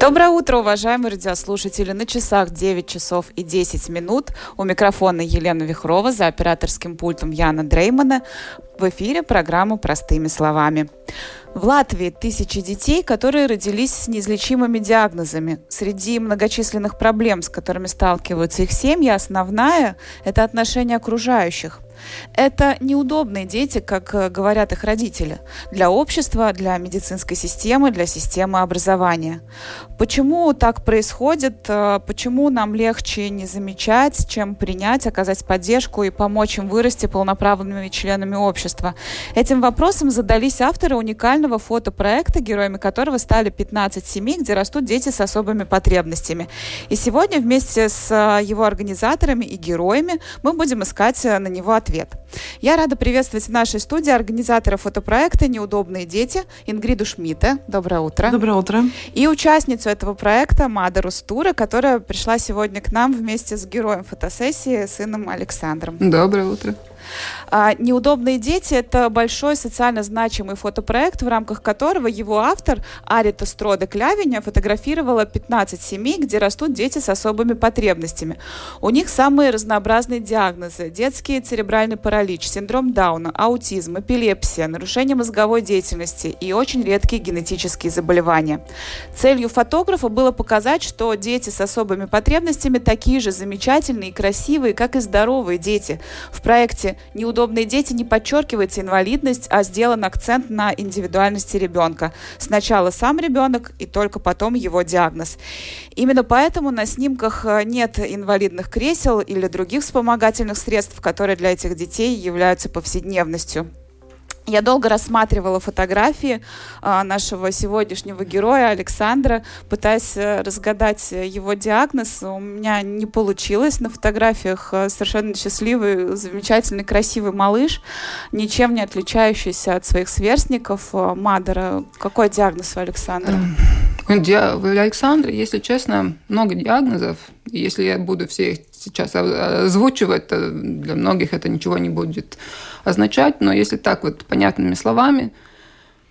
Доброе утро, уважаемые радиослушатели. На часах 9 часов и 10 минут. У микрофона Елена Вихрова, за операторским пультом Яна Дреймана. В эфире программа «Простыми словами». В Латвии тысячи детей, которые родились с неизлечимыми диагнозами. Среди многочисленных проблем, с которыми сталкиваются их семьи, основная – это отношение окружающих – это неудобные дети, как э, говорят их родители, для общества, для медицинской системы, для системы образования. Почему так происходит? Э, почему нам легче не замечать, чем принять, оказать поддержку и помочь им вырасти полноправными членами общества? Этим вопросом задались авторы уникального фотопроекта, героями которого стали 15 семей, где растут дети с особыми потребностями. И сегодня вместе с э, его организаторами и героями мы будем искать на него ответ ответ. Я рада приветствовать в нашей студии организатора фотопроекта «Неудобные дети» Ингриду Шмидта. Доброе утро. Доброе утро. И участницу этого проекта Мадару Стура, которая пришла сегодня к нам вместе с героем фотосессии, сыном Александром. Доброе утро. А, «Неудобные дети» — это большой социально значимый фотопроект, в рамках которого его автор Арита Строда Клявиня фотографировала 15 семей, где растут дети с особыми потребностями. У них самые разнообразные диагнозы – детский церебральный паралич, синдром Дауна, аутизм, эпилепсия, нарушение мозговой деятельности и очень редкие генетические заболевания. Целью фотографа было показать, что дети с особыми потребностями такие же замечательные и красивые, как и здоровые дети. В проекте «Неудобные дети» не подчеркивается инвалидность, а сделан акцент на индивидуальности ребенка. Сначала сам ребенок и только потом его диагноз. Именно поэтому на снимках э, нет инвалидных кресел или других вспомогательных средств, которые для этих детей являются повседневностью. Я долго рассматривала фотографии а, нашего сегодняшнего героя Александра, пытаясь э, разгадать его диагноз. У меня не получилось. На фотографиях э, совершенно счастливый, замечательный, красивый малыш, ничем не отличающийся от своих сверстников. Э, Мадера, какой диагноз у Александра? У Александра, если честно, много диагнозов. Если я буду все их сейчас озвучивать, то для многих это ничего не будет означать. Но если так вот понятными словами,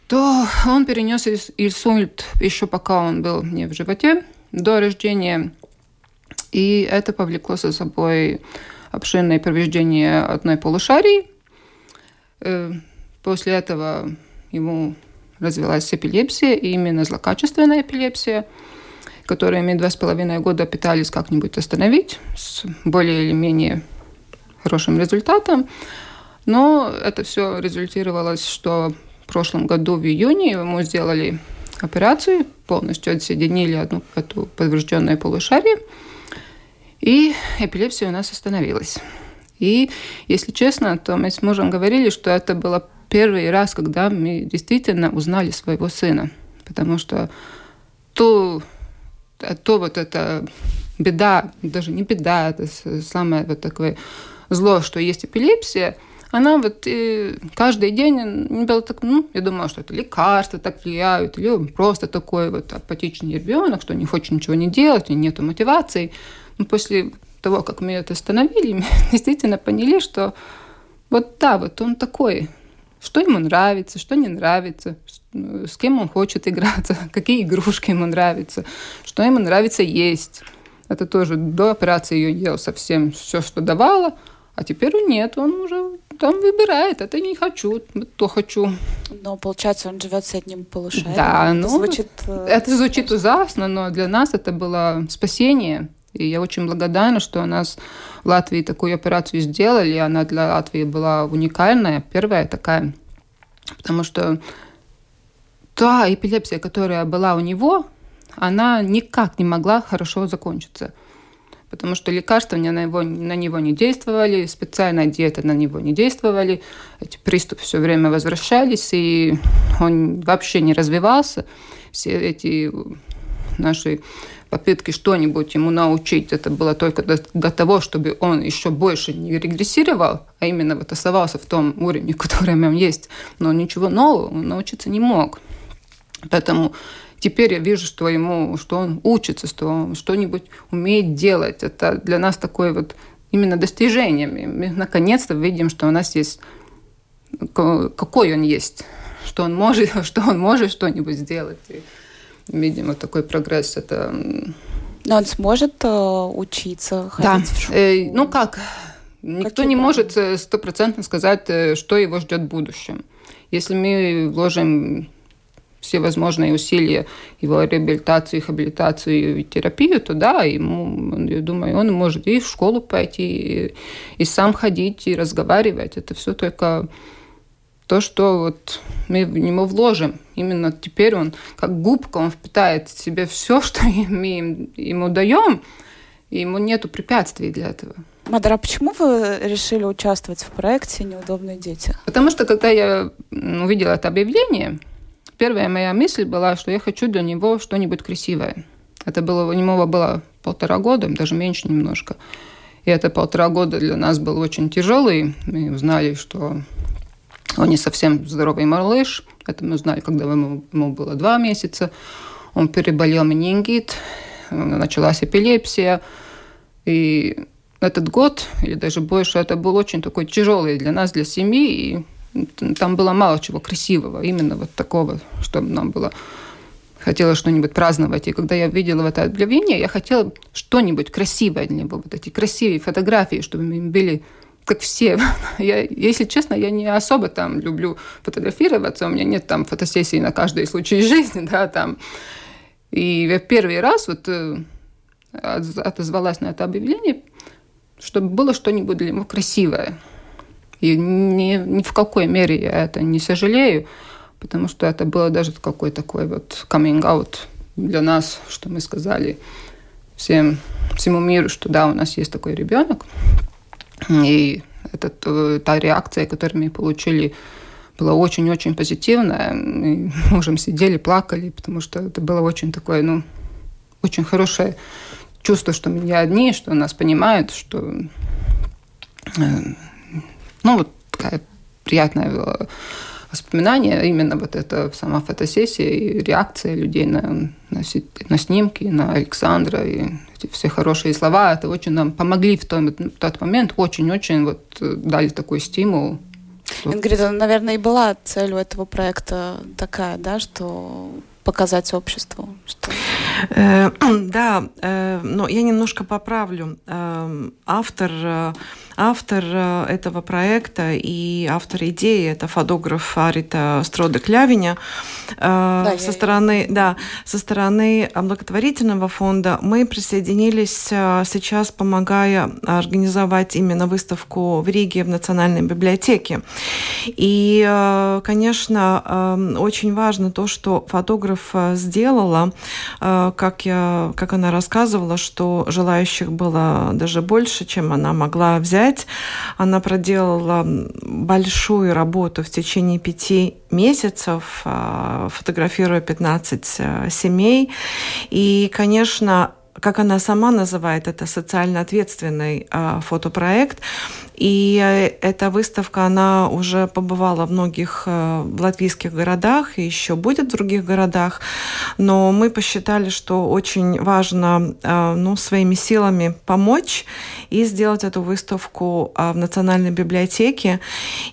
то он перенес инсульт еще пока он был не в животе, до рождения. И это повлекло за собой обширное повреждение одной полушарии. Э, после этого ему развилась эпилепсия, и именно злокачественная эпилепсия – которые мы два с половиной года пытались как-нибудь остановить с более или менее хорошим результатом. Но это все результировалось, что в прошлом году в июне мы сделали операцию, полностью отсоединили одну эту поврежденную полушарие, и эпилепсия у нас остановилась. И, если честно, то мы с мужем говорили, что это было первый раз, когда мы действительно узнали своего сына. Потому что то то вот это беда, даже не беда, это самое вот такое зло, что есть эпилепсия, она вот и каждый день не было так, ну, я думала, что это лекарства так влияют, или просто такой вот апатичный ребенок, что не хочет ничего не делать, и нету мотивации. Но после того, как мы это остановили, мы действительно поняли, что вот да, вот он такой, что ему нравится, что не нравится, с кем он хочет играться, какие игрушки ему нравятся, что ему нравится есть. Это тоже до операции ее ел совсем все, что давала, а теперь нет, он уже там выбирает, это не хочу, то хочу. Но получается, он живет с одним полушарием. Да, это ну, звучит... Э, это звучит ужасно, но для нас это было спасение. И я очень благодарна, что у нас в Латвии такую операцию сделали. Она для Латвии была уникальная, первая такая. Потому что та эпилепсия, которая была у него, она никак не могла хорошо закончиться. Потому что лекарства на него, на него не действовали, специальная диета на него не действовали. Эти приступы все время возвращались, и он вообще не развивался. Все эти наши попытки что-нибудь ему научить, это было только до того, чтобы он еще больше не регрессировал, а именно вот оставался в том уровне, который него есть, но ничего нового он научиться не мог. Поэтому теперь я вижу, что ему, что он учится, что он что-нибудь умеет делать. Это для нас такое вот именно достижение. Мы наконец-то видим, что у нас есть какой он есть, что он может, что он может что-нибудь сделать. Видимо, такой прогресс это. Но он сможет э, учиться, ходить да. в школу? Э, ну как, никто Какие не может э, стопроцентно сказать, э, что его ждет в будущем. Если мы вложим все возможные усилия его реабилитацию, хабилитацию и терапию, то да, ему, я думаю, он может и в школу пойти, и, и сам ходить, и разговаривать. Это все только то, что вот мы в него вложим. Именно теперь он, как губка, он впитает в себе все, что мы ему даем, и ему нету препятствий для этого. Мадара, почему вы решили участвовать в проекте «Неудобные дети»? Потому что, когда я увидела это объявление, первая моя мысль была, что я хочу для него что-нибудь красивое. Это было, у него было полтора года, даже меньше немножко. И это полтора года для нас был очень тяжелый. Мы узнали, что он не совсем здоровый малыш. Это мы узнали, когда ему, ему было два месяца. Он переболел менингит, началась эпилепсия. И этот год, или даже больше, это был очень такой тяжелый для нас, для семьи. И там было мало чего красивого, именно вот такого, чтобы нам было хотела что-нибудь праздновать. И когда я видела это объявление, я хотела что-нибудь красивое для него, вот эти красивые фотографии, чтобы мы были как все. Я, если честно, я не особо там люблю фотографироваться, у меня нет там фотосессий на каждый случай жизни, да, там. И я первый раз вот э, отозвалась на это объявление, чтобы было что-нибудь для него красивое. И ни, ни в какой мере я это не сожалею, потому что это было даже какой такой вот out для нас, что мы сказали всем, всему миру, что да, у нас есть такой ребенок, и это, э, та реакция, которую мы получили, была очень-очень позитивная. Мы мужем сидели, плакали, потому что это было очень такое, ну, очень хорошее чувство, что мы не одни, что нас понимают, что, э, ну, вот такая приятная воспоминания, именно вот эта сама фотосессия и реакция людей на, на, на снимки, на Александра, и эти все хорошие слова, это очень нам помогли в тот, в тот момент, очень-очень вот дали такой стимул. Ингрида, наверное, и была целью этого проекта такая, да, что показать обществу? Что... Э, да, э, но я немножко поправлю. Э, автор Автор э, этого проекта и автор идеи это фотограф Арита Строда Клявиня. Э, да, со стороны, да, со стороны благотворительного фонда мы присоединились э, сейчас, помогая организовать именно выставку в Риге в Национальной библиотеке. И, конечно, очень важно то, что фотограф сделала, как, я, как она рассказывала, что желающих было даже больше, чем она могла взять пять. Она проделала большую работу в течение пяти месяцев, а, фотографируя 15 э, семей. И, конечно, как она сама называет, это социально ответственный э, фотопроект. И э, эта выставка, она уже побывала в многих э, латвийских городах и еще будет в других городах. Но мы посчитали, что очень важно э, ну, своими силами помочь и сделать эту выставку э, в Национальной библиотеке.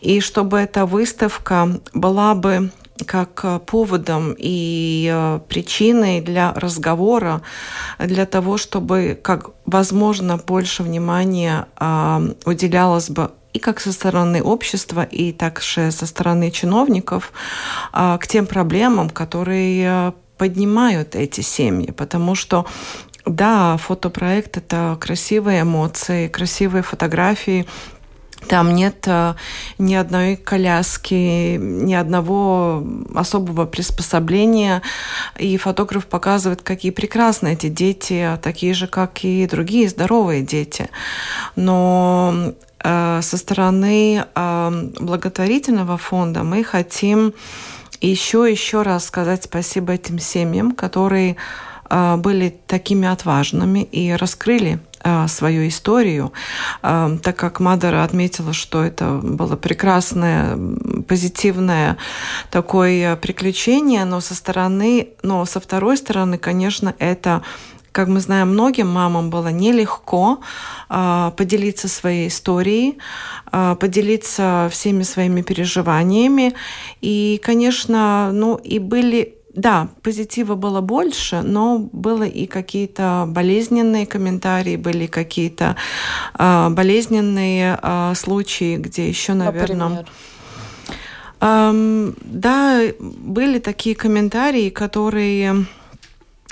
И чтобы эта выставка была бы как э, поводом и э, причиной для разговора, для того, чтобы как возможно больше внимания э, уделялось бы и как со стороны общества, и также со стороны чиновников к тем проблемам, которые поднимают эти семьи, потому что да, фотопроект — это красивые эмоции, красивые фотографии, там нет э, ни одной коляски, ни одного особого приспособления. И фотограф показывает, какие прекрасные эти дети, такие же, как и другие здоровые дети. Но э, со стороны э, благотворительного фонда мы хотим еще еще раз сказать спасибо этим семьям, которые э, были такими отважными и раскрыли а, свою историю, а, так как Мадара отметила, что это было прекрасное позитивное такое приключение, но со стороны, но со второй стороны, конечно, это как мы знаем, многим мамам было нелегко э, поделиться своей историей, э, поделиться всеми своими переживаниями. И, конечно, ну и были да, позитива было больше, но было и какие-то болезненные комментарии, были какие-то э, болезненные э, случаи, где еще, наверное... Например? Эм, да, были такие комментарии, которые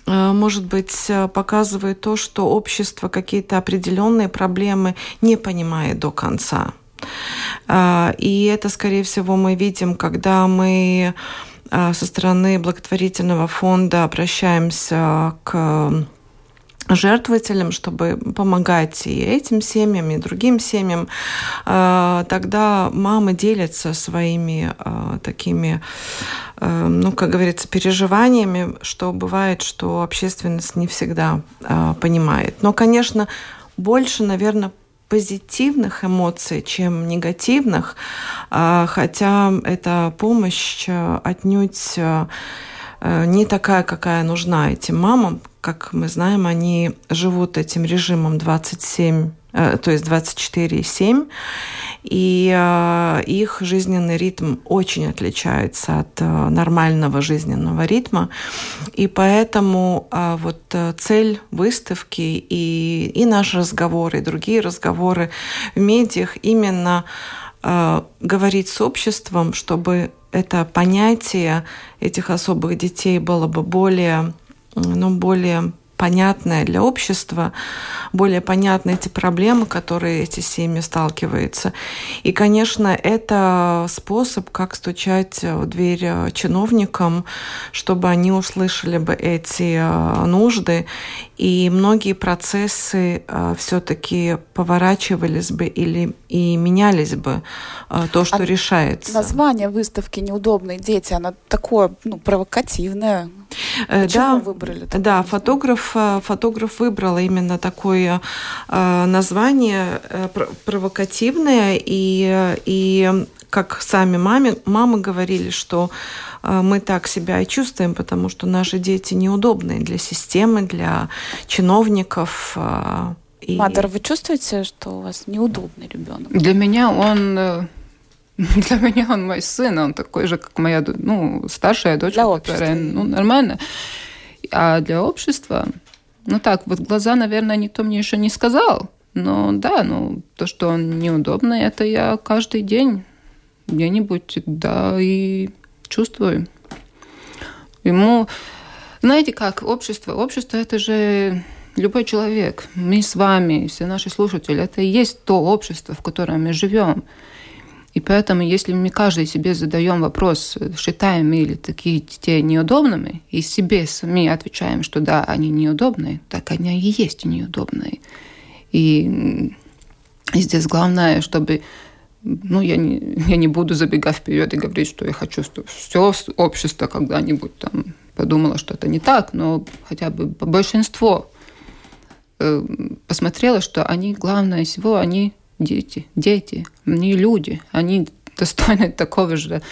Э, может быть, показывает то, что общество какие-то определенные проблемы не понимает до конца. И это, скорее всего, мы видим, когда мы со стороны благотворительного фонда обращаемся к жертвователям, чтобы помогать и этим семьям, и другим семьям, э, тогда мамы делятся своими э, такими, ну, как говорится, переживаниями, что бывает, что общественность не всегда понимает. Но, конечно, больше, наверное, позитивных эмоций, чем негативных, хотя эта помощь отнюдь не такая, какая нужна этим мамам, как мы знаем, они живут этим режимом 27 э, то есть 24,7, и э, их жизненный ритм очень отличается от э, нормального жизненного ритма, и поэтому э, вот э, цель выставки и, и наш разговор, и другие разговоры в медиах именно э, говорить с обществом, чтобы это понятие этих особых детей было бы более ну, более понятное для общества, более понятны эти проблемы, которые эти семьи сталкиваются. И, конечно, это способ, как стучать в дверь чиновникам, чтобы они услышали бы эти э, нужды, и многие процессы э, все-таки поворачивались бы или и менялись бы э, то, что а решается. Название выставки «Неудобные дети», оно такое ну, провокативное. Почему да, выбрали? Да, фотограф, э, фотограф выбрал именно такое э, название э, провокативное, и, и как сами маме, мамы говорили, что мы так себя и чувствуем, потому что наши дети неудобные для системы, для чиновников. И... Мадер, вы чувствуете, что у вас неудобный ребенок? Для меня он Для меня он мой сын, он такой же, как моя ну, старшая дочь, для которая ну, нормально. А для общества, ну так, вот глаза, наверное, никто мне еще не сказал. Но да, ну то, что он неудобный, это я каждый день где-нибудь, да, и чувствую. Ему, знаете как, общество, общество это же любой человек. Мы с вами, все наши слушатели, это и есть то общество, в котором мы живем. И поэтому, если мы каждый себе задаем вопрос, считаем мы ли такие детей неудобными, и себе сами отвечаем, что да, они неудобные, так они и есть неудобные. И, и здесь главное, чтобы ну, я не, я не буду забегать вперед и говорить, что я хочу, чтобы все общество когда-нибудь там подумало, что это не так, но хотя бы большинство э, посмотрело, что они, главное всего, они дети, дети, они люди, они достойны такого же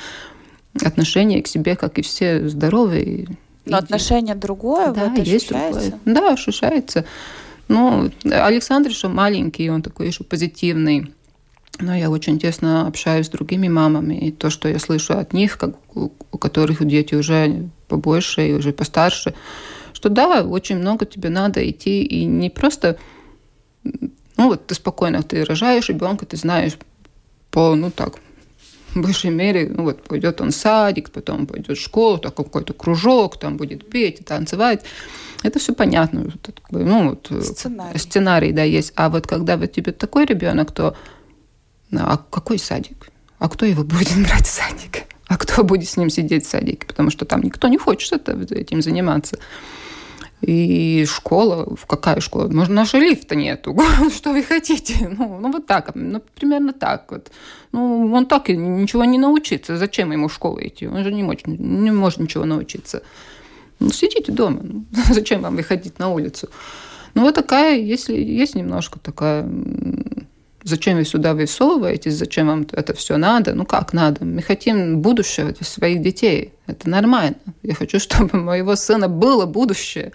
отношения к себе, как и все здоровые. Но отношение другое, да, вот есть ощущается? Другое. Да, ощущается. Ну, Александр еще маленький, он такой еще позитивный. Но я очень тесно общаюсь с другими мамами, и то, что я слышу от них, как, у которых дети уже побольше и уже постарше, что да, очень много тебе надо идти, и не просто ну вот ты спокойно, ты рожаешь ребенка, ты знаешь по, ну так, в большей мере, ну вот пойдет он в садик, потом пойдет в школу, так какой-то кружок, там будет петь, танцевать. Это все понятно. Ну, вот, э, сценарий. сценарий, да, есть. А вот когда вот тебе такой ребенок, то а какой садик? А кто его будет брать в садик? А кто будет с ним сидеть в садике? Потому что там никто не хочет этим заниматься. И школа, в какая школа? Может, нашего лифта нету. Что вы хотите? Ну, ну вот так, ну, примерно так вот. Ну, он так и ничего не научится. Зачем ему в школу идти? Он же не может, не может ничего научиться. Ну, сидите дома. Ну, зачем вам выходить на улицу? Ну, вот такая, если есть немножко такая зачем вы сюда высовываетесь, зачем вам это все надо, ну как надо, мы хотим будущего своих детей, это нормально, я хочу, чтобы у моего сына было будущее,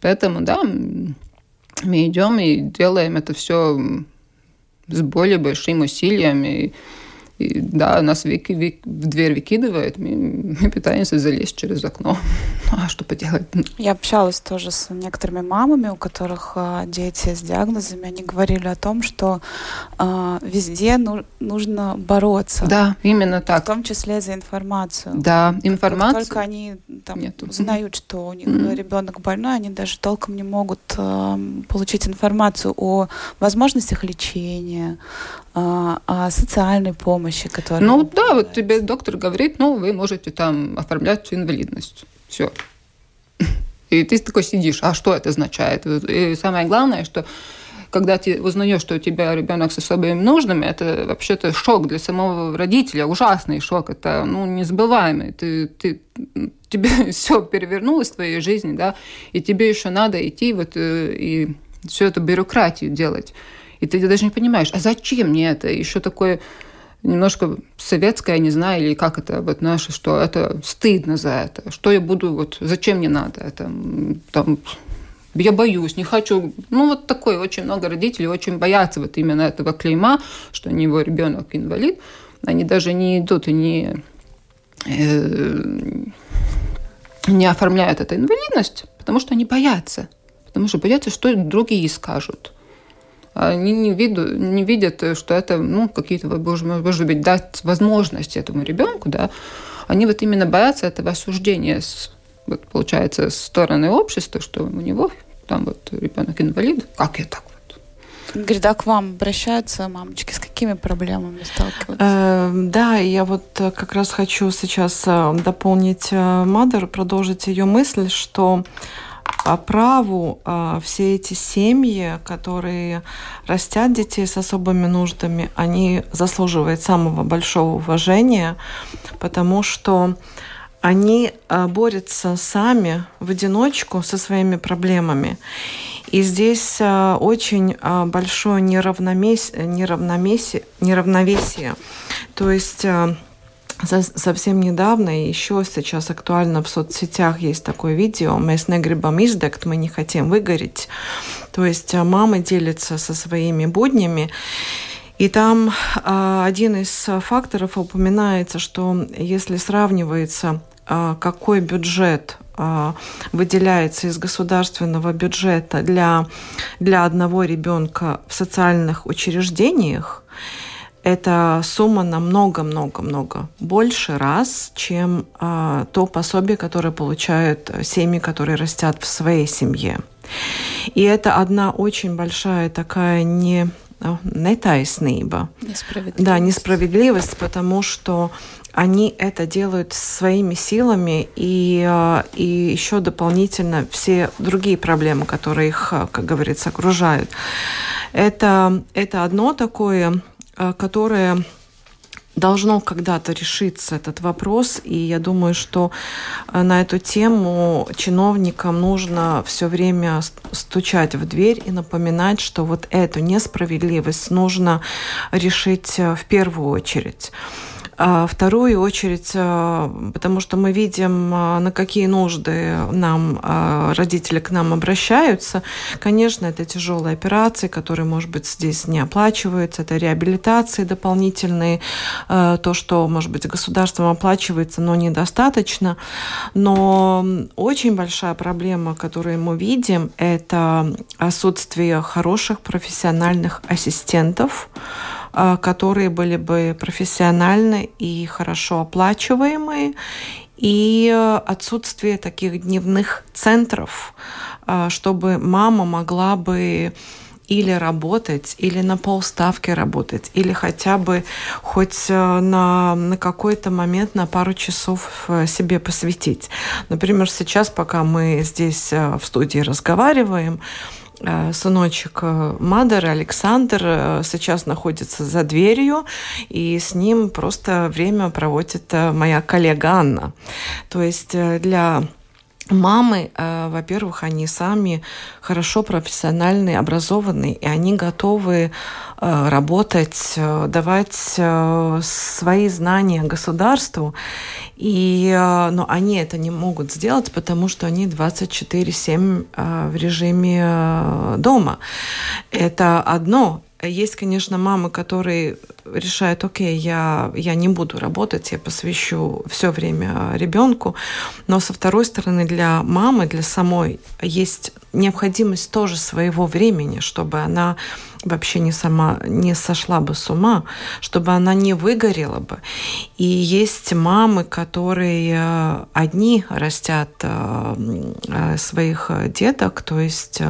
поэтому, да, мы идем и делаем это все с более большим усилием, и и, да, нас вики, вик, в дверь выкидывает, мы, мы пытаемся залезть через окно. А что поделать? Я общалась тоже с некоторыми мамами, у которых э, дети с диагнозами. Они говорили о том, что э, везде ну, нужно бороться. Да, именно так. В том числе за информацию. Да, информация. Как только они там, Нету. узнают, что у них mm-hmm. ребенок больной, они даже толком не могут э, получить информацию о возможностях лечения, а, о социальной помощи, которая... Ну да, вот тебе доктор говорит, ну вы можете там оформлять инвалидность. Все. И ты такой сидишь, а что это означает? И самое главное, что когда ты узнаешь, что у тебя ребенок с особыми нуждами, это вообще-то шок для самого родителя, ужасный шок, это ну, незабываемый. Ты, ты, тебе все перевернулось в твоей жизни, да, и тебе еще надо идти вот э, и всю эту бюрократию делать. И ты даже не понимаешь, а зачем мне это? Еще такое немножко советское, не знаю, или как это вот наше, что это стыдно за это. Что я буду, вот зачем мне надо это? Там, я боюсь, не хочу. Ну, вот такое, очень много родителей очень боятся вот именно этого клейма, что у него ребенок инвалид. Они даже не идут и не, э, не оформляют эту инвалидность, потому что они боятся. Потому что боятся, что другие скажут они не, виду, не видят, что это, ну, какие-то, может быть, дать возможность этому ребенку, да, они вот именно боятся этого осуждения, с, вот, получается, с стороны общества, что у него там вот ребенок инвалид, как я так вот. Говорит, а к вам обращаются мамочки, с какими проблемами сталкиваются? Э, да, я вот как раз хочу сейчас э, дополнить э, Мадер, продолжить ее мысль, что по праву а, все эти семьи, которые растят детей с особыми нуждами, они заслуживают самого большого уважения, потому что они а, борются сами в одиночку со своими проблемами. И здесь а, очень большое неравномесие, неравномесие, неравновесие. То есть Совсем недавно и еще сейчас актуально в соцсетях есть такое видео «Мы не грибам издект», мы не хотим выгореть. То есть а, мамы делятся со своими буднями, и там а, один из факторов упоминается, что если сравнивается, а, какой бюджет выделяется из государственного бюджета для, для одного ребенка в социальных учреждениях, эта сумма намного-много-много больше раз, чем а, то пособие, которое получают семьи, которые растят в своей семье. И это одна очень большая такая не нетайснība. Несправедливость. Да, несправедливость, потому что они это делают своими силами и, а, и еще дополнительно все другие проблемы, которые их, как говорится, окружают. Это, это одно такое Э, которое должно когда-то решиться этот вопрос, и я думаю, что э, на эту тему чиновникам нужно все время стучать в дверь и напоминать, что вот эту несправедливость нужно решить э, в первую очередь. А вторую очередь, а, потому что мы видим, а, на какие нужды нам родители к нам обращаются. Конечно, это тяжелые операции, которые, может быть, здесь не оплачиваются, это реабилитации дополнительные, то, что, может быть, государством оплачивается, но недостаточно. Но очень большая проблема, которую мы видим, это отсутствие хороших профессиональных ассистентов, которые были бы профессиональны и хорошо оплачиваемые, и э, отсутствие таких дневных центров, а, чтобы мама могла бы или работать, или на полставки работать, или хотя бы хоть э, на, на какой-то момент, на пару часов э, себе посвятить. Например, сейчас, пока мы здесь в студии разговариваем, сыночек э, Мадер, Александр, э, сейчас находится за дверью, и с ним просто время проводит моя коллега Анна. То есть для мамы, э, во-первых, они сами хорошо профессиональные, образованные, и они готовы э, работать, э, давать свои знания государству. И, но они это не могут сделать, потому что они 24-7 в режиме дома. Это одно. Есть, конечно, мамы, которые решают, окей, я, я не буду работать, я посвящу все время ребенку. Но со второй стороны, для мамы, для самой есть необходимость тоже своего времени, чтобы она вообще не сама не сошла бы с ума, чтобы она не выгорела бы. И есть мамы, которые э, одни растят э, э, своих деток, то есть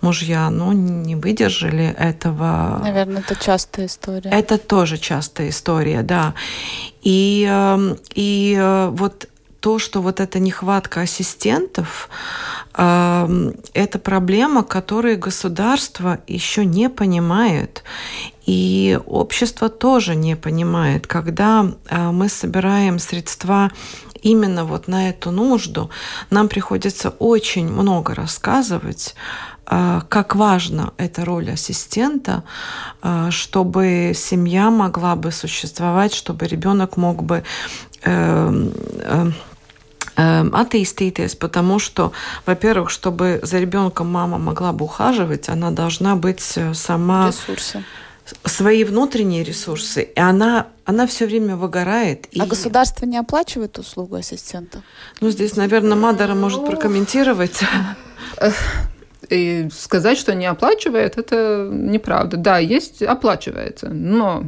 мужья, ну, не выдержали этого. Наверное, это частая история. Это тоже частая история, да. И, и вот то, что вот эта нехватка ассистентов, это проблема, которую государство еще не понимает. И общество тоже не понимает. Когда а, мы собираем средства именно вот на эту нужду, нам приходится очень много рассказывать, а, как важна эта роль ассистента, а, чтобы семья могла бы существовать, чтобы ребенок мог бы эм, эм, attīstīties, потому что, во-первых, чтобы за ребенком мама могла бы ухаживать, она должна быть э, сама... Ресурсы свои внутренние ресурсы, и она, она все время выгорает. А и... государство не оплачивает услугу ассистента? Ну, здесь, наверное, Мадара может прокомментировать. И сказать, что не оплачивает, это неправда. Да, есть, оплачивается, но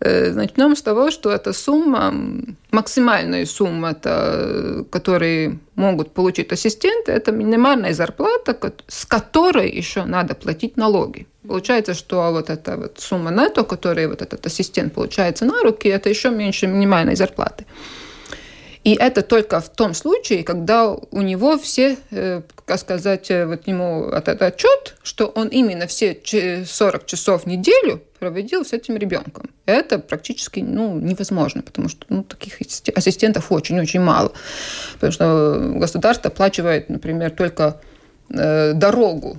начнем с того, что эта сумма, максимальная сумма, это, которые могут получить ассистенты, это минимальная зарплата, с которой еще надо платить налоги. Получается, что вот эта вот сумма нетто, которую вот этот ассистент получается на руки, это еще меньше минимальной зарплаты. И это только в том случае, когда у него все, э, как сказать, э, вот ему этот отчет, что он именно все 40 часов в неделю проводил с этим ребенком. Это практически ну, невозможно, потому что ну, таких ассистентов очень-очень мало. Потому что государство оплачивает, например, только э, дорогу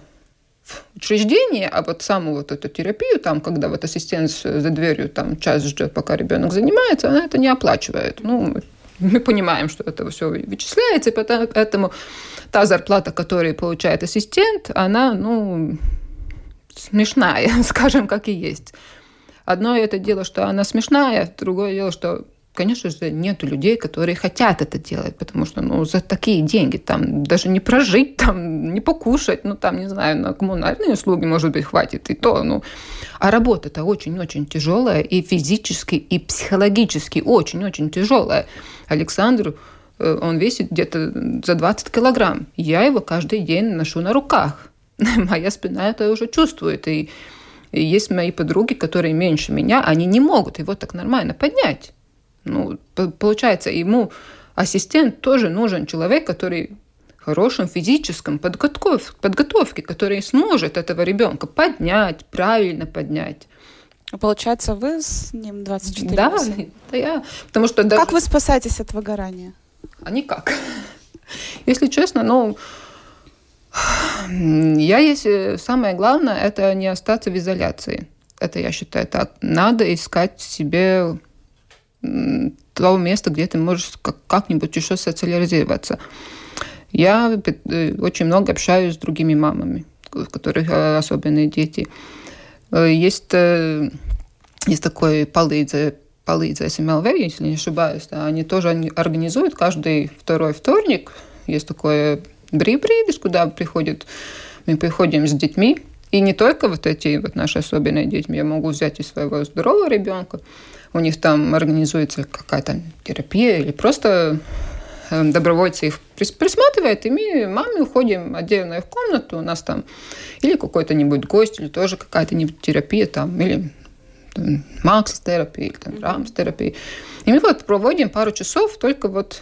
в учреждение, а вот саму вот эту терапию, там, когда вот ассистент за дверью там час ждет, пока ребенок занимается, она это не оплачивает. Ну, мы понимаем, что это все вычисляется, и поэтому та зарплата, которую получает ассистент, она, ну, смешная, скажем, как и есть. Одно это дело, что она смешная, другое дело, что конечно же, нет людей, которые хотят это делать, потому что, ну, за такие деньги там даже не прожить, там, не покушать, ну, там, не знаю, на коммунальные услуги, может быть, хватит и то, ну. А работа-то очень-очень тяжелая и физически, и психологически очень-очень тяжелая. Александру э, он весит где-то за 20 килограмм. Я его каждый день ношу на руках. Моя спина это уже чувствует. И, и есть мои подруги, которые меньше меня, они не могут его так нормально поднять. Ну, получается, ему ассистент тоже нужен человек, который хорошем физическом подготов, подготовке, который сможет этого ребенка поднять, правильно поднять. Получается, вы с ним 24 Да, это я. Потому что даже... Как вы спасаетесь от выгорания? А никак. Если честно, ну, я есть самое главное, это не остаться в изоляции. Это я считаю так. Надо искать себе того места, где ты можешь как-нибудь еще социализироваться. Я э, очень много общаюсь с другими мамами, у которых э, особенные дети. Э, есть, есть такой полыдзе, полыдзе СМЛВ, если не ошибаюсь, да, они тоже организуют каждый второй вторник. Есть такое брибридис, куда приходят, мы приходим с детьми, и не только вот эти вот наши особенные дети, я могу взять и своего здорового ребенка, у них там организуется какая-то терапия или просто эм, добровольцы их присматривают, и мы, маме, уходим отдельно в комнату, у нас там или какой-то-нибудь гость, или тоже какая-то терапия там, или макс-терапия, или там рамс-терапия. И мы вот проводим пару часов только вот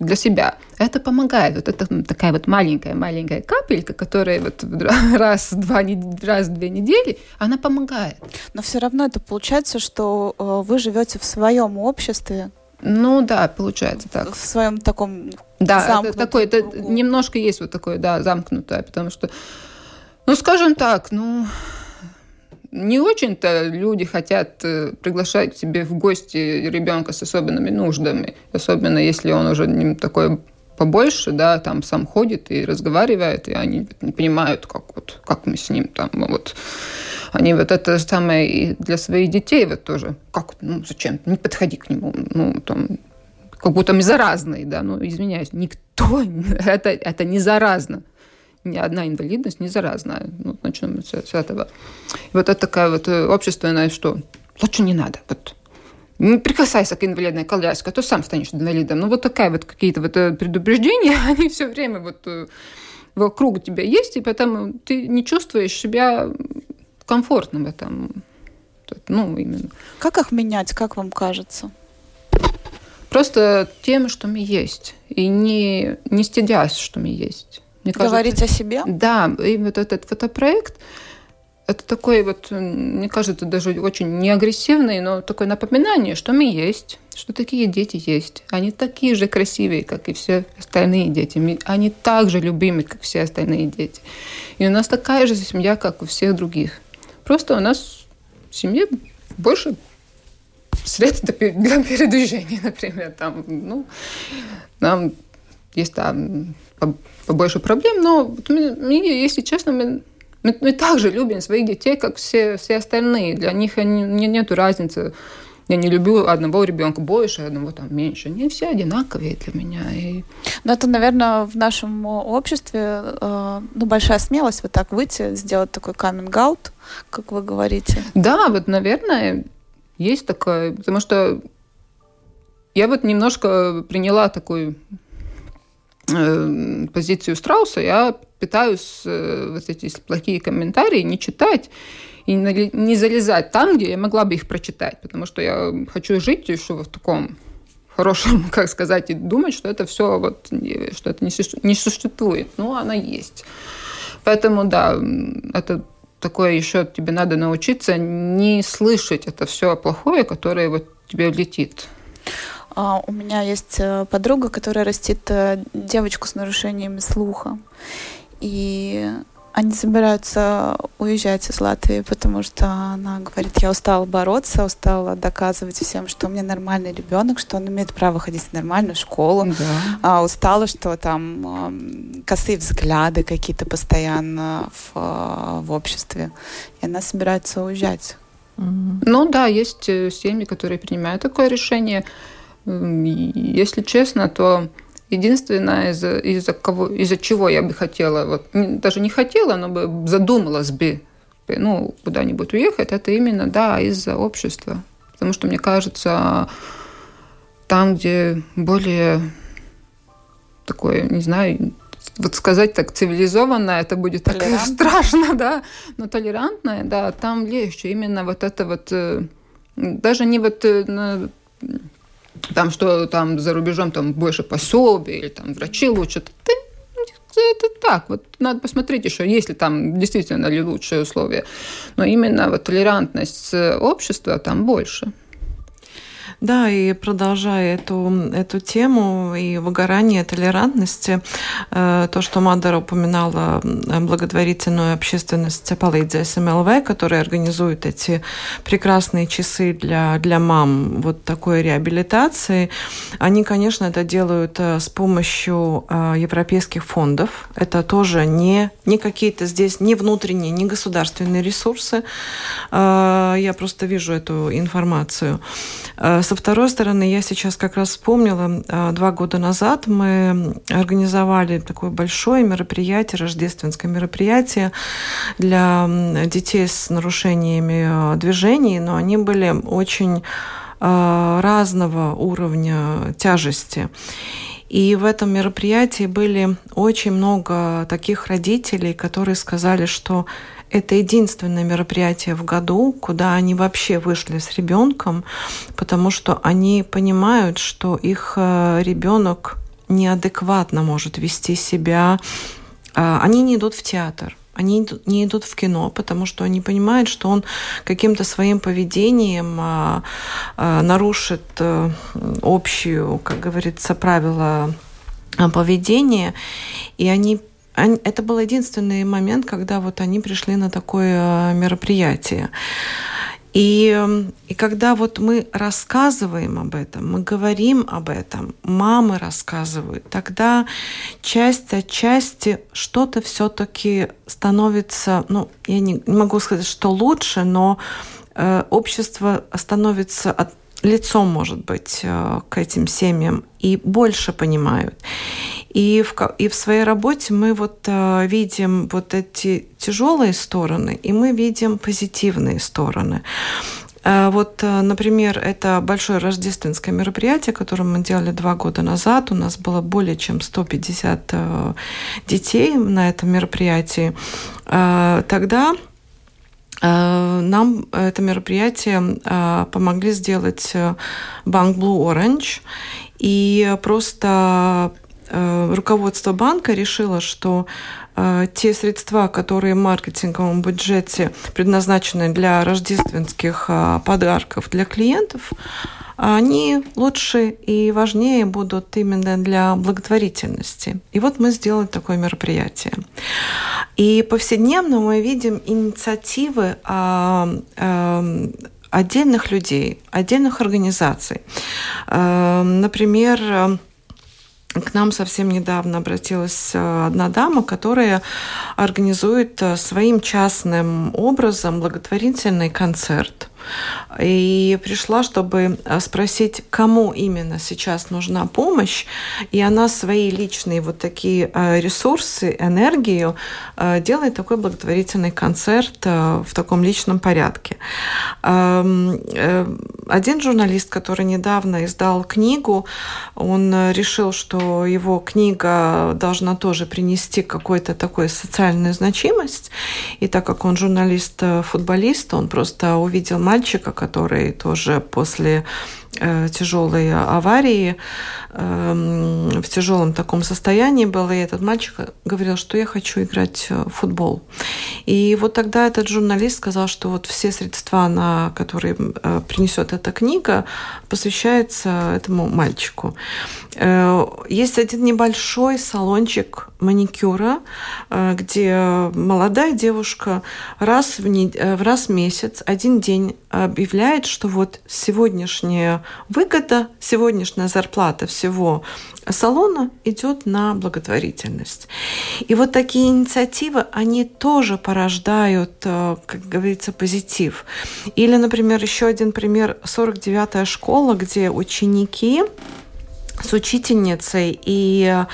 для себя. Это помогает. Вот это такая вот маленькая-маленькая капелька, которая вот раз, два, раз в две недели, она помогает. Но все равно это получается, что э, вы живете в своем обществе. Ну да, получается так. В своем таком Да, это такое, это немножко есть вот такое, да, замкнутое, потому что, ну, скажем так, ну, не очень-то люди хотят э, приглашать себе в гости ребенка с особенными нуждами, особенно если он уже такой побольше, да, там сам ходит и разговаривает, и они не понимают, как вот, как мы с ним там, вот. Они вот это самое и для своих детей вот тоже, как, ну, зачем, не подходи к нему, ну, там, как будто мы заразные, да, ну, извиняюсь, никто, это, это не заразно. Ни одна инвалидность не заразная. Ну, начнем с, с этого. И вот это такая вот э, общественная, что лучше не надо. Вот прикасайся к инвалидной коляске, а то сам станешь инвалидом. Ну, вот такая вот какие-то вот э, предупреждения, они все время вот э, вокруг тебя есть, и поэтому ты не чувствуешь себя комфортным в этом. Ну, именно. Как их менять, как вам кажется? Просто тем, что мы есть. И не, не стыдясь, что мы есть. Мне Говорить кажется, о себе? Да, и вот этот фотопроект, это такой вот, мне кажется, даже очень не агрессивный, но такое напоминание, что мы есть, что такие дети есть. Они такие же красивые, как и все остальные дети. Они так же любимы, как все остальные дети. И у нас такая же семья, как у всех других. Просто у нас в семье больше средств для передвижения, например. Там, ну, нам есть там побольше проблем, но если честно, мы мы, мы также любим своих детей, как все, все остальные. Для них они, не, нет разницы. Я не люблю одного ребенка больше, одного там меньше. Они все одинаковые для меня. И... Но это, наверное, в нашем обществе э, ну, большая смелость вот так выйти, сделать такой каминг-аут, как вы говорите. Да, вот, наверное, есть такое. Потому что я вот немножко приняла такую э, позицию Страуса. Я пытаюсь э, вот эти плохие комментарии не читать и не залезать там, где я могла бы их прочитать, потому что я хочу жить еще в таком хорошем, как сказать, и думать, что это все вот, что это не существует. Но она есть. Поэтому, да, это такое еще тебе надо научиться не слышать это все плохое, которое вот тебе летит. А, у меня есть э, подруга, которая растит э, девочку с нарушениями слуха и они собираются уезжать из Латвии, потому что она говорит, я устала бороться, устала доказывать всем, что у меня нормальный ребенок, что он имеет право ходить в нормальную школу. Да. А, устала, что там косые взгляды какие-то постоянно в, в обществе. И она собирается уезжать. Ну да, есть э, семьи, которые принимают такое решение. Если честно, то Единственное, из-за из кого, из-за чего я бы хотела, вот, даже не хотела, но бы задумалась бы, ну, куда-нибудь уехать, это именно, да, из-за общества. Потому что, мне кажется, там, где более такое, не знаю, вот сказать так цивилизованное, это будет так страшно, да, но толерантное, да, там легче. Именно вот это вот, э, даже не вот э, там что там за рубежом там больше пособий или там врачи лучше. Это, это так, вот надо посмотреть еще, есть ли там действительно ли лучшие условия. Но именно вот толерантность общества там больше. Да, и продолжая эту, эту тему и выгорание толерантности, э, то, что Мадара упоминала, благотворительную общественность «Полейдзес МЛВ», которая организует эти прекрасные часы для, для мам вот такой реабилитации, они, конечно, это делают э, с помощью э, европейских фондов. Это тоже не, не какие-то здесь не внутренние, не государственные ресурсы. Я просто вижу эту информацию. Со второй стороны, я сейчас как раз вспомнила, а, два года назад мы организовали такое большое мероприятие, рождественское мероприятие для детей с нарушениями а, движений, но они были очень а, разного уровня тяжести. И в этом мероприятии были очень много таких родителей, которые сказали, что это единственное мероприятие в году, куда они вообще вышли с ребенком, потому что они понимают, что их э, ребенок неадекватно может вести себя. А, они не идут в театр, они не идут в кино, потому что они понимают, что он каким-то своим поведением а, а, нарушит э, общую, как говорится, правила поведения, и они это был единственный момент, когда вот они пришли на такое мероприятие. И, и когда вот мы рассказываем об этом, мы говорим об этом, мамы рассказывают, тогда часть от части что-то все-таки становится, ну, я не, не могу сказать, что лучше, но э, общество становится от, лицом, может быть, э, к этим семьям и больше понимают. И в, и в своей работе мы вот э, видим вот эти тяжелые стороны, и мы видим позитивные стороны. Э, вот, например, это большое рождественское мероприятие, которое мы делали два года назад. У нас было более чем 150 детей на этом мероприятии. Тогда Э, нам это мероприятие э, помогли сделать э, банк Blue Orange. И просто руководство банка решило, что те средства, которые в маркетинговом бюджете предназначены для рождественских подарков для клиентов, они лучше и важнее будут именно для благотворительности. И вот мы сделали такое мероприятие. И повседневно мы видим инициативы а, а, отдельных людей, отдельных организаций. А, например, к нам совсем недавно обратилась одна дама, которая организует своим частным образом благотворительный концерт и пришла, чтобы э, спросить, кому именно сейчас нужна помощь, и она свои личные вот такие э, ресурсы, энергию э, делает такой благотворительный концерт в таком личном порядке. Эм, один журналист, который недавно издал книгу, он решил, что его книга должна тоже принести какую-то такую социальную значимость, и так как он журналист-футболист, он просто увидел мальчика, который тоже после э, тяжелой аварии э, в тяжелом таком состоянии был, и этот мальчик говорил, что я хочу играть в футбол. И вот тогда этот журналист сказал, что вот все средства, на которые э, принесет эта книга, посвящаются этому мальчику. Э, есть один небольшой салончик маникюра, э, где молодая девушка раз в, не... Э, раз в месяц, один день объявляет, что вот сегодняшняя выгода, сегодняшняя зарплата всего салона идет на благотворительность. И вот такие инициативы, они тоже порождают, как говорится, позитив. Или, например, еще один пример, 49-я школа, где ученики с учительницей и,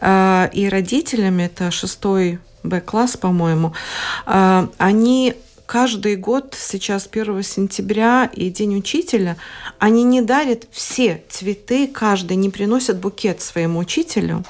э, и родителями, это шестой Б-класс, по-моему, э, они каждый год, сейчас 1 сентября и День учителя, они не дарят все цветы, каждый не приносят букет своему учителю.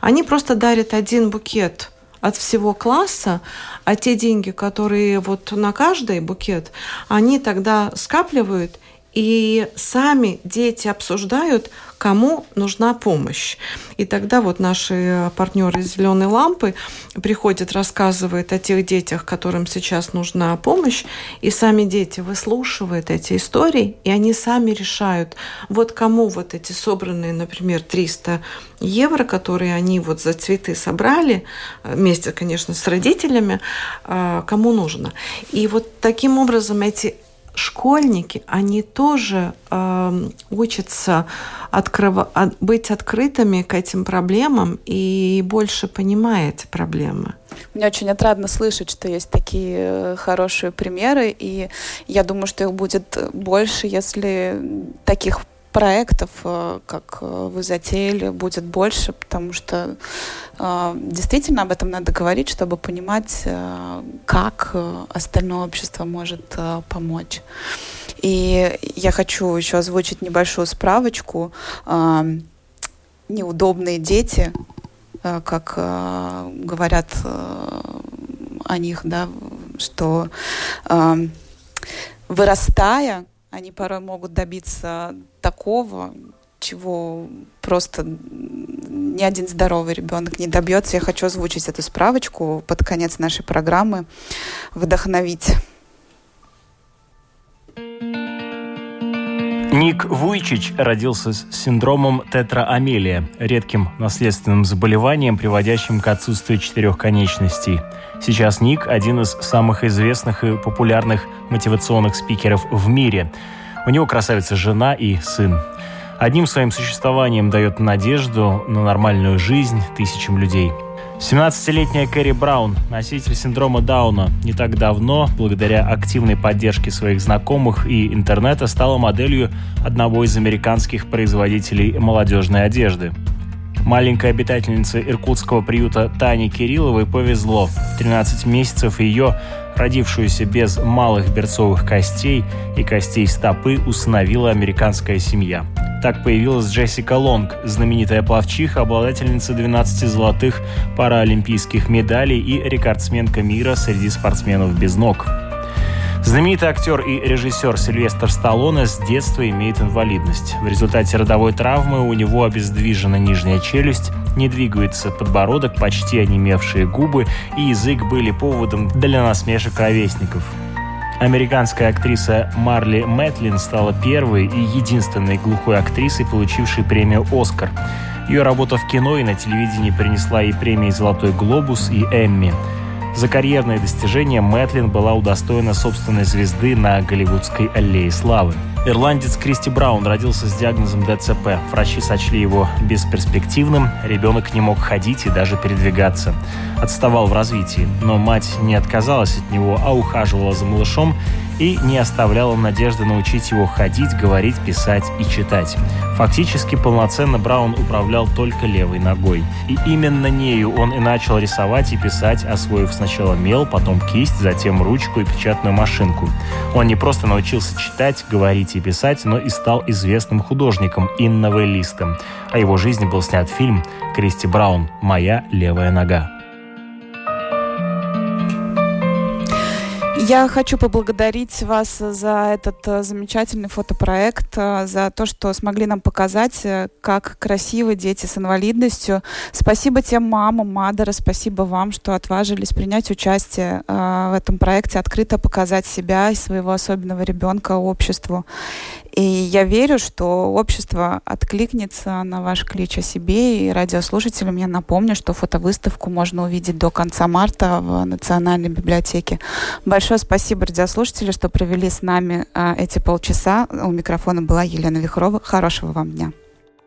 Они просто дарят один букет от всего класса, а те деньги, которые вот на каждый букет, они тогда скапливают и сами дети обсуждают, кому нужна помощь. И тогда вот наши партнеры из «Зеленой лампы» приходят, рассказывают о тех детях, которым сейчас нужна помощь, и сами дети выслушивают эти истории, и они сами решают, вот кому вот эти собранные, например, 300 евро, которые они вот за цветы собрали, вместе, конечно, с родителями, а, кому нужно. И вот таким образом эти школьники, они тоже э, учатся открыв... быть открытыми к этим проблемам и больше понимая эти проблемы. Мне очень отрадно слышать, что есть такие э, хорошие примеры, и я думаю, что их будет больше, если таких проектов, э, как э, вы затеяли, будет больше, потому что э, действительно об этом надо говорить, чтобы понимать, как остальное общество может помочь. И я хочу еще озвучить небольшую справочку. Неудобные дети, как говорят о них, да, что вырастая, они порой могут добиться такого, чего просто ни один здоровый ребенок не добьется. Я хочу озвучить эту справочку под конец нашей программы, вдохновить. Ник Вуйчич родился с синдромом тетраамелия, редким наследственным заболеванием, приводящим к отсутствию четырех конечностей. Сейчас Ник – один из самых известных и популярных мотивационных спикеров в мире. У него красавица жена и сын. Одним своим существованием дает надежду на нормальную жизнь тысячам людей – 17-летняя Кэрри Браун, носитель синдрома Дауна, не так давно, благодаря активной поддержке своих знакомых и интернета, стала моделью одного из американских производителей молодежной одежды. Маленькой обитательнице иркутского приюта Тане Кирилловой повезло. В 13 месяцев ее, родившуюся без малых берцовых костей и костей стопы, установила американская семья – так появилась Джессика Лонг, знаменитая плавчиха, обладательница 12 золотых паралимпийских медалей и рекордсменка мира среди спортсменов без ног. Знаменитый актер и режиссер Сильвестр Сталлоне с детства имеет инвалидность. В результате родовой травмы у него обездвижена нижняя челюсть, не двигается подбородок, почти онемевшие губы и язык были поводом для насмешек ровесников. Американская актриса Марли Мэтлин стала первой и единственной глухой актрисой, получившей премию «Оскар». Ее работа в кино и на телевидении принесла ей премии «Золотой глобус» и «Эмми». За карьерные достижения Мэтлин была удостоена собственной звезды на Голливудской аллее славы. Ирландец Кристи Браун родился с диагнозом ДЦП. Врачи сочли его бесперспективным, ребенок не мог ходить и даже передвигаться. Отставал в развитии, но мать не отказалась от него, а ухаживала за малышом и не оставляла надежды научить его ходить, говорить, писать и читать. Фактически полноценно Браун управлял только левой ногой. И именно нею он и начал рисовать и писать, освоив сначала мел, потом кисть, затем ручку и печатную машинку. Он не просто научился читать, говорить и писать, но и стал известным художником и новеллистом. О его жизни был снят фильм «Кристи Браун. Моя левая нога». Я хочу поблагодарить вас за этот э, замечательный фотопроект, э, за то, что смогли нам показать, э, как красивы дети с инвалидностью. Спасибо тем мамам, Мадера, спасибо вам, что отважились принять участие в этом проекте, открыто показать себя и своего особенного ребенка обществу. И я верю, что общество откликнется на ваш клич о себе. И радиослушателям я напомню, что фотовыставку можно увидеть до конца марта в Национальной библиотеке. Большое спасибо, радиослушатели, что провели с нами а, эти полчаса. У микрофона была Елена Вихрова. Хорошего вам дня.